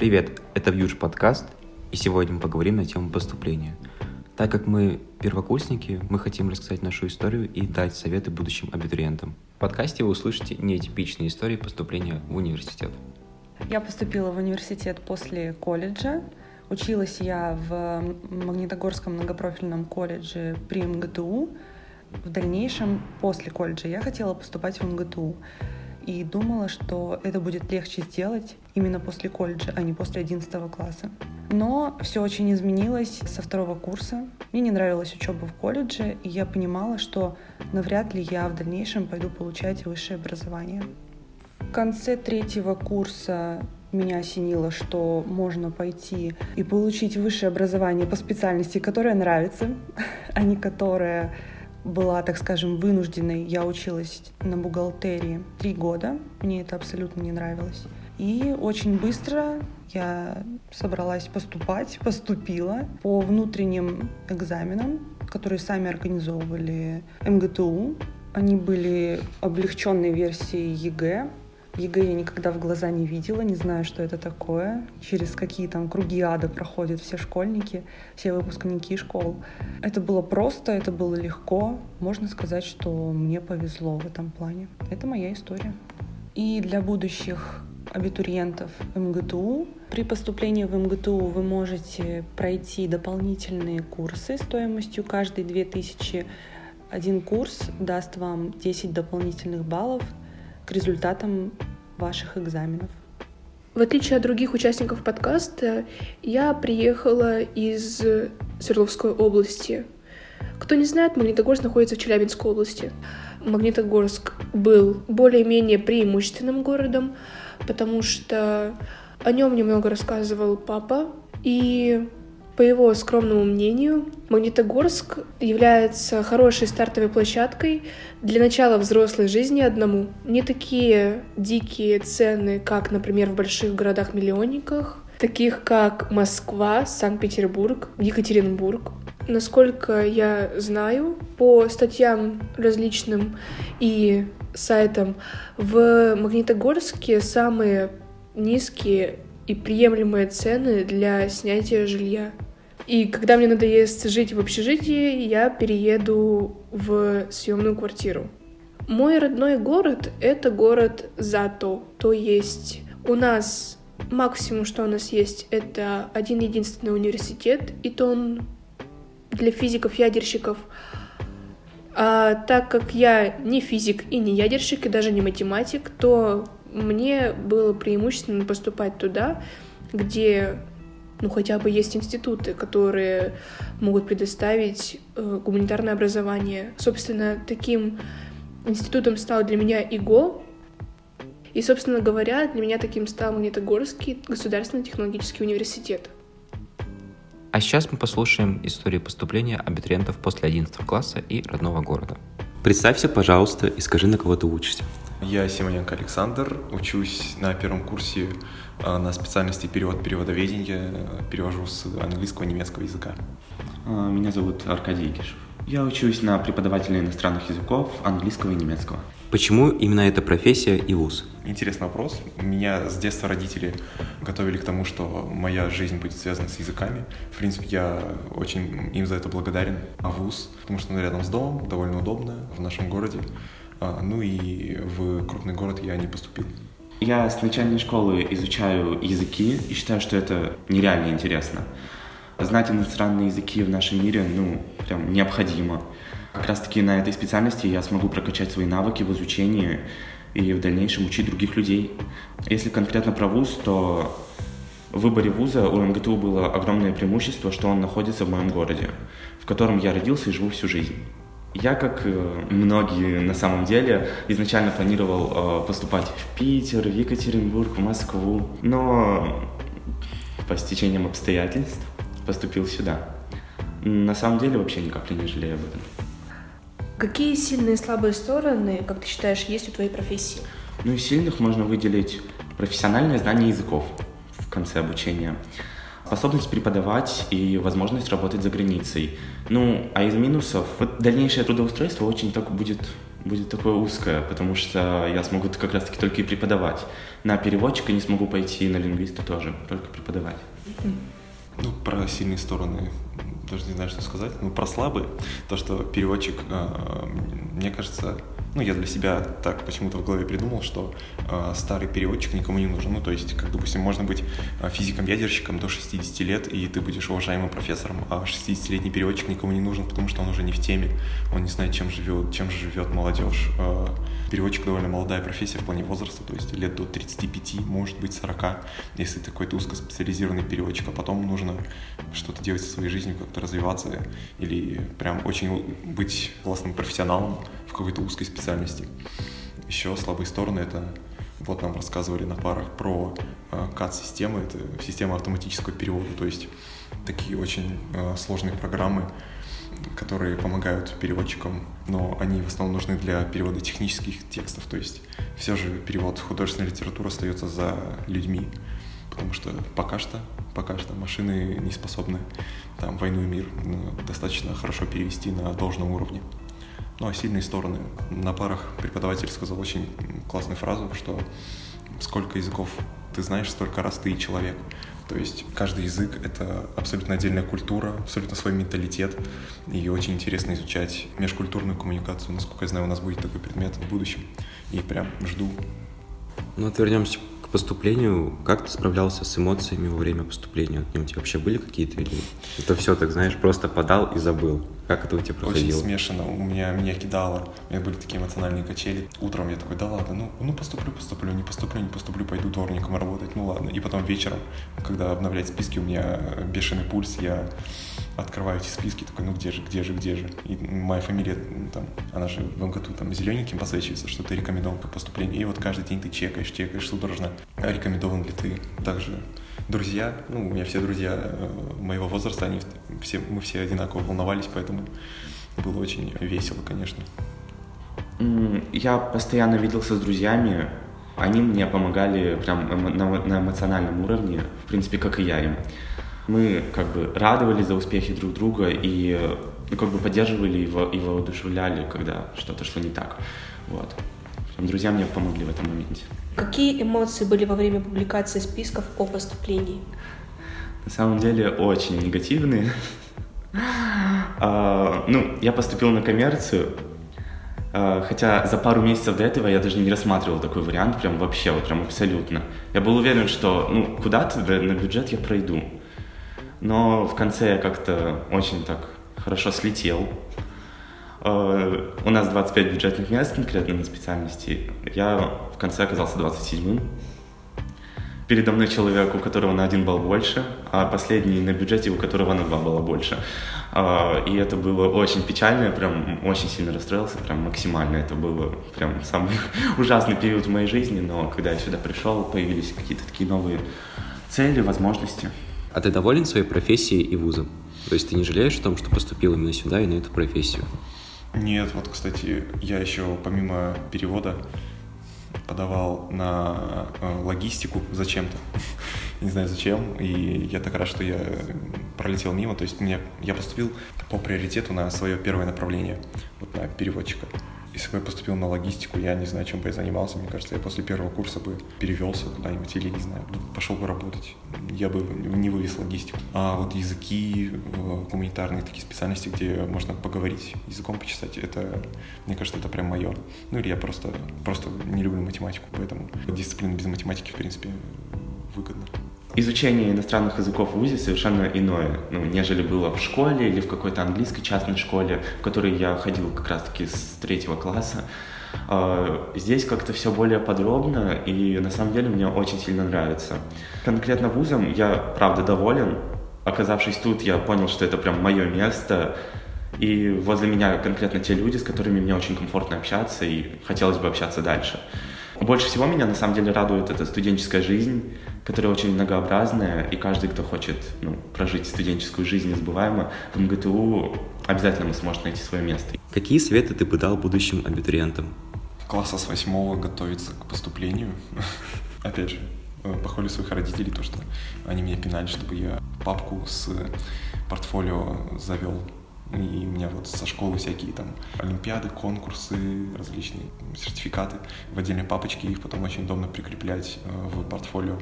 Привет, это Вьюж подкаст, и сегодня мы поговорим на тему поступления. Так как мы первокурсники, мы хотим рассказать нашу историю и дать советы будущим абитуриентам. В подкасте вы услышите нетипичные истории поступления в университет. Я поступила в университет после колледжа. Училась я в Магнитогорском многопрофильном колледже при МГТУ. В дальнейшем, после колледжа, я хотела поступать в МГТУ и думала, что это будет легче сделать именно после колледжа, а не после 11 класса. Но все очень изменилось со второго курса. Мне не нравилась учеба в колледже, и я понимала, что навряд ли я в дальнейшем пойду получать высшее образование. В конце третьего курса меня осенило, что можно пойти и получить высшее образование по специальности, которая нравится, а не которая была, так скажем, вынужденной. Я училась на бухгалтерии три года. Мне это абсолютно не нравилось. И очень быстро я собралась поступать, поступила по внутренним экзаменам, которые сами организовывали МГТУ. Они были облегченной версией ЕГЭ, ЕГЭ я никогда в глаза не видела, не знаю, что это такое, через какие там круги ада проходят все школьники, все выпускники школ. Это было просто, это было легко. Можно сказать, что мне повезло в этом плане. Это моя история. И для будущих абитуриентов МГТУ. При поступлении в МГТУ вы можете пройти дополнительные курсы стоимостью каждый 2000. Один курс даст вам 10 дополнительных баллов к результатам ваших экзаменов. В отличие от других участников подкаста, я приехала из Свердловской области. Кто не знает, Магнитогорск находится в Челябинской области. Магнитогорск был более-менее преимущественным городом, потому что о нем немного рассказывал папа, и по его скромному мнению, Магнитогорск является хорошей стартовой площадкой для начала взрослой жизни одному. Не такие дикие цены, как, например, в больших городах-миллионниках, таких как Москва, Санкт-Петербург, Екатеринбург. Насколько я знаю, по статьям различным и сайтам, в Магнитогорске самые низкие и приемлемые цены для снятия жилья. И когда мне надоест жить в общежитии, я перееду в съемную квартиру. Мой родной город — это город Зато. То есть у нас максимум, что у нас есть, это один единственный университет, и то он для физиков-ядерщиков. А так как я не физик и не ядерщик, и даже не математик, то мне было преимущественно поступать туда, где ну, хотя бы есть институты, которые могут предоставить э, гуманитарное образование. Собственно, таким институтом стал для меня ИГО, и, собственно говоря, для меня таким стал Магнитогорский государственный технологический университет. А сейчас мы послушаем историю поступления абитуриентов после 11 класса и родного города. Представься, пожалуйста, и скажи, на кого ты учишься. Я Симоненко Александр, учусь на первом курсе а, на специальности перевод переводоведения, перевожу с английского и немецкого языка. А, меня зовут Аркадий Кишев. Я учусь на преподавателя иностранных языков, английского и немецкого. Почему именно эта профессия и вуз? Интересный вопрос. Меня с детства родители готовили к тому, что моя жизнь будет связана с языками. В принципе, я очень им за это благодарен. А вуз, потому что он рядом с домом, довольно удобно в нашем городе. А, ну и в крупный город я не поступил. Я с начальной школы изучаю языки и считаю, что это нереально интересно. Знать иностранные языки в нашем мире, ну, прям необходимо. Как раз-таки на этой специальности я смогу прокачать свои навыки в изучении и в дальнейшем учить других людей. Если конкретно про вуз, то в выборе вуза у МГТУ было огромное преимущество, что он находится в моем городе, в котором я родился и живу всю жизнь. Я, как э, многие на самом деле, изначально планировал э, поступать в Питер, в Екатеринбург, в Москву, но по стечениям обстоятельств поступил сюда. На самом деле вообще ни капли не жалею об этом. Какие сильные и слабые стороны, как ты считаешь, есть у твоей профессии? Ну, из сильных можно выделить профессиональное знание языков в конце обучения – способность преподавать и возможность работать за границей. Ну, а из минусов, вот дальнейшее трудоустройство очень так будет будет такое узкое, потому что я смогу как раз-таки только и преподавать. На переводчика не смогу пойти, на лингвиста тоже, только преподавать. Ну, про сильные стороны даже не знаю, что сказать. Ну, про слабые. То, что переводчик, э, мне кажется, ну, я для себя так почему-то в голове придумал, что э, старый переводчик никому не нужен. Ну, то есть, как, допустим, можно быть э, физиком-ядерщиком до 60 лет, и ты будешь уважаемым профессором, а 60-летний переводчик никому не нужен, потому что он уже не в теме, он не знает, чем живет, чем живет молодежь. Э, переводчик довольно молодая профессия в плане возраста, то есть лет до 35, может быть 40, если ты какой-то узкоспециализированный переводчик, а потом нужно что-то делать со своей жизнью, как-то развиваться или прям очень быть классным профессионалом какой-то узкой специальности. Еще слабые стороны — это вот нам рассказывали на парах про э, CAD-системы, это система автоматического перевода, то есть такие очень э, сложные программы, которые помогают переводчикам, но они в основном нужны для перевода технических текстов, то есть все же перевод художественной литературы остается за людьми, потому что пока что, пока что машины не способны там «Войну и мир» ну, достаточно хорошо перевести на должном уровне. Ну а сильные стороны. На парах преподаватель сказал очень классную фразу, что сколько языков ты знаешь, столько раз ты и человек. То есть каждый язык — это абсолютно отдельная культура, абсолютно свой менталитет, и очень интересно изучать межкультурную коммуникацию. Насколько я знаю, у нас будет такой предмет в будущем, и прям жду. Ну вот вернемся поступлению, как ты справлялся с эмоциями во время поступления? У тебя вообще были какие-то или это все, так знаешь, просто подал и забыл? Как это у тебя проходило? Очень смешано. У меня меня кидало. У меня были такие эмоциональные качели. Утром я такой, да ладно, ну, ну поступлю, поступлю, не поступлю, не поступлю, пойду дворником работать, ну ладно. И потом вечером, когда обновлять списки, у меня бешеный пульс, я открываю эти списки, такой, ну где же, где же, где же. И моя фамилия, там, она же в МГТУ там зелененьким посвечивается, что ты рекомендован к поступлению. И вот каждый день ты чекаешь, чекаешь судорожно, рекомендован ли ты. Также друзья, ну, у меня все друзья э, моего возраста, они все, мы все одинаково волновались, поэтому было очень весело, конечно. Я постоянно виделся с друзьями, они мне помогали прям на, на эмоциональном уровне, в принципе, как и я им. Мы как бы радовались за успехи друг друга и ну, как бы поддерживали его и воодушевляли, когда что-то шло не так. Вот. Прям друзья мне помогли в этом моменте. Какие эмоции были во время публикации списков о поступлении? На самом деле очень негативные. А, ну, я поступил на коммерцию, а, хотя за пару месяцев до этого я даже не рассматривал такой вариант, прям вообще, вот прям абсолютно. Я был уверен, что ну, куда-то на бюджет я пройду. Но в конце я как-то очень так хорошо слетел. А, у нас 25 бюджетных мест конкретно на специальности. Я в конце оказался 27-м передо мной человек, у которого на один балл больше, а последний на бюджете, у которого на два балла больше. А, и это было очень печально, я прям очень сильно расстроился, прям максимально. Это было прям самый ужасный период в моей жизни, но когда я сюда пришел, появились какие-то такие новые цели, возможности. А ты доволен своей профессией и вузом? То есть ты не жалеешь о том, что поступил именно сюда и на эту профессию? Нет, вот, кстати, я еще помимо перевода подавал на э, логистику зачем-то. Не знаю зачем. И я так рад, что я пролетел мимо. То есть мне, я поступил по приоритету на свое первое направление, вот на переводчика. Если бы я поступил на логистику, я не знаю, чем бы я занимался. Мне кажется, я после первого курса бы перевелся куда-нибудь или, не знаю, пошел бы работать. Я бы не вывез логистику. А вот языки, э, гуманитарные такие специальности, где можно поговорить, языком почесать, это, мне кажется, это прям мое. Ну или я просто, просто не люблю математику, поэтому дисциплина без математики, в принципе, выгодна изучение иностранных языков в ВУЗе совершенно иное, ну, нежели было в школе или в какой-то английской частной школе, в которой я ходил как раз-таки с третьего класса. А, здесь как-то все более подробно, и на самом деле мне очень сильно нравится. Конкретно вузом я, правда, доволен. Оказавшись тут, я понял, что это прям мое место, и возле меня конкретно те люди, с которыми мне очень комфортно общаться, и хотелось бы общаться дальше. Больше всего меня на самом деле радует эта студенческая жизнь, которая очень многообразная, и каждый, кто хочет ну, прожить студенческую жизнь незабываемо, в МГТУ обязательно сможет найти свое место. Какие советы ты бы дал будущим абитуриентам? Класса с восьмого готовиться к поступлению. Опять же, э, похвалю своих родителей, то, что они меня пинали, чтобы я папку с портфолио завел И у меня вот со школы всякие там олимпиады, конкурсы, различные сертификаты в отдельной папочке, их потом очень удобно прикреплять э, в портфолио.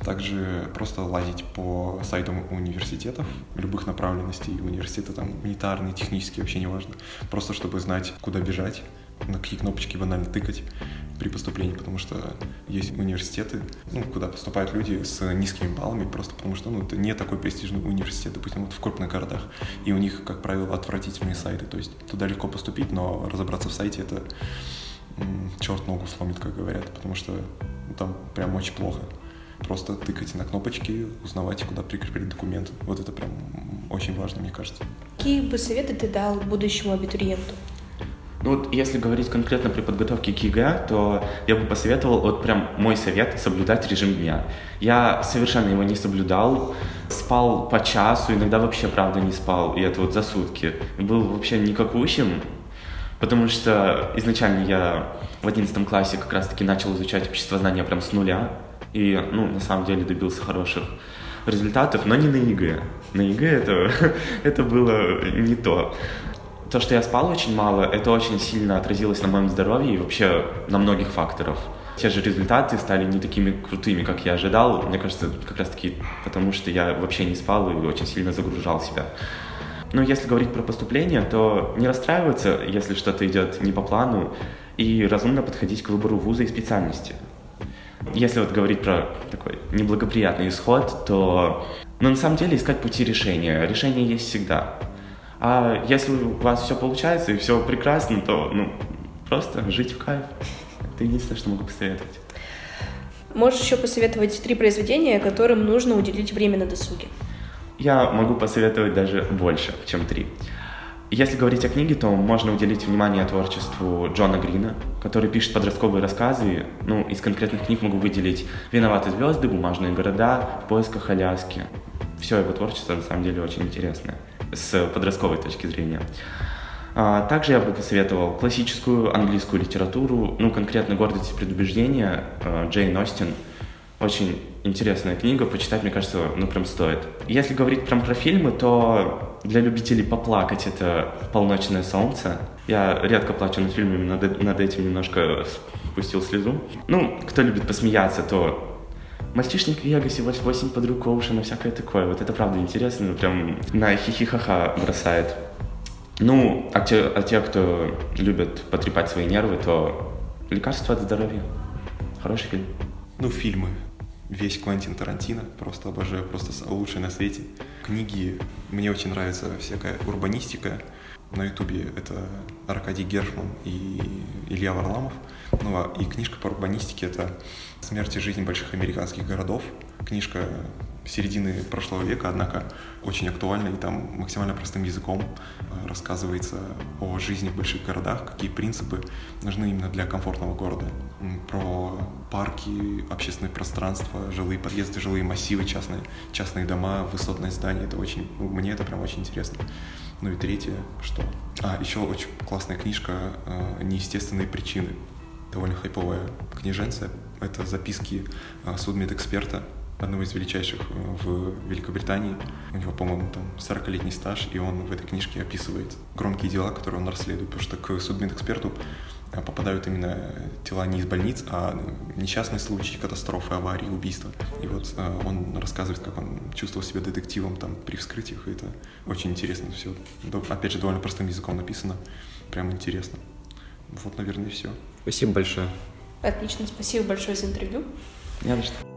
Также просто лазить по сайтам университетов, любых направленностей университета, там гуманитарные, технические, вообще не важно. Просто чтобы знать, куда бежать, на какие кнопочки банально тыкать при поступлении, потому что есть университеты, ну, куда поступают люди с низкими баллами, просто потому что ну, это не такой престижный университет, допустим, вот в крупных городах, и у них, как правило, отвратительные сайты, то есть туда легко поступить, но разобраться в сайте это черт ногу сломит, как говорят, потому что там прям очень плохо. Просто тыкайте на кнопочки, узнавайте, куда прикрепить документы. Вот это прям очень важно, мне кажется. Какие бы советы ты дал будущему абитуриенту? Ну вот если говорить конкретно при подготовке к ЕГЭ, то я бы посоветовал, вот прям мой совет, соблюдать режим дня. Я совершенно его не соблюдал, спал по часу, иногда вообще, правда, не спал, и это вот за сутки. Был вообще никакущим, потому что изначально я в одиннадцатом классе как раз-таки начал изучать обществознание прям с нуля, и, ну, на самом деле добился хороших результатов, но не на ЕГЭ. На ЕГЭ это, это было не то то, что я спал очень мало, это очень сильно отразилось на моем здоровье и вообще на многих факторах. Те же результаты стали не такими крутыми, как я ожидал. Мне кажется, как раз таки потому, что я вообще не спал и очень сильно загружал себя. Но если говорить про поступление, то не расстраиваться, если что-то идет не по плану, и разумно подходить к выбору вуза и специальности. Если вот говорить про такой неблагоприятный исход, то ну, на самом деле искать пути решения. Решение есть всегда. А если у вас все получается и все прекрасно, то ну, просто жить в кайф. Это единственное, что могу посоветовать. Можешь еще посоветовать три произведения, которым нужно уделить время на досуге? Я могу посоветовать даже больше, чем три. Если говорить о книге, то можно уделить внимание творчеству Джона Грина, который пишет подростковые рассказы. Ну, из конкретных книг могу выделить «Виноваты звезды», «Бумажные города», «В поисках Аляски». Все его творчество, на самом деле, очень интересное с подростковой точки зрения. А, также я бы посоветовал классическую английскую литературу, ну, конкретно «Гордость и предубеждение» а, Джейн Остин. Очень интересная книга, почитать, мне кажется, ну, прям стоит. Если говорить прям про фильмы, то для любителей поплакать это «Полночное солнце». Я редко плачу над фильмами, над, над этим немножко спустил слезу. Ну, кто любит посмеяться, то Мальчишник в Вегасе, восемь подруг Оушена, всякое такое. Вот это правда интересно, прям на хихихаха бросает. Ну, а те, а те, кто любят потрепать свои нервы, то лекарство от здоровья. Хороший фильм. Ну, фильмы. Весь Квентин Тарантино. Просто обожаю, просто лучший на свете. Книги. Мне очень нравится всякая урбанистика. На ютубе это Аркадий Гершман и Илья Варламов. Ну, а и книжка по урбанистике — это «Смерть и жизнь больших американских городов». Книжка середины прошлого века, однако очень актуальна, и там максимально простым языком э, рассказывается о жизни в больших городах, какие принципы нужны именно для комфортного города. Про парки, общественные пространства, жилые подъезды, жилые массивы, частные, частные дома, высотные здания. Это очень, ну, мне это прям очень интересно. Ну и третье, что... А, еще очень классная книжка э, «Неестественные причины» довольно хайповая книженция. Это записки а, судмедэксперта, одного из величайших э, в Великобритании. У него, по-моему, там 40-летний стаж, и он в этой книжке описывает громкие дела, которые он расследует, потому что к судмедэксперту а, попадают именно тела не из больниц, а несчастные случаи, катастрофы, аварии, убийства. И вот а, он рассказывает, как он чувствовал себя детективом там при вскрытиях, и это очень интересно все. Опять же, довольно простым языком написано, прям интересно. Вот, наверное, и все. Спасибо большое. Отлично, спасибо большое за интервью. Не на что.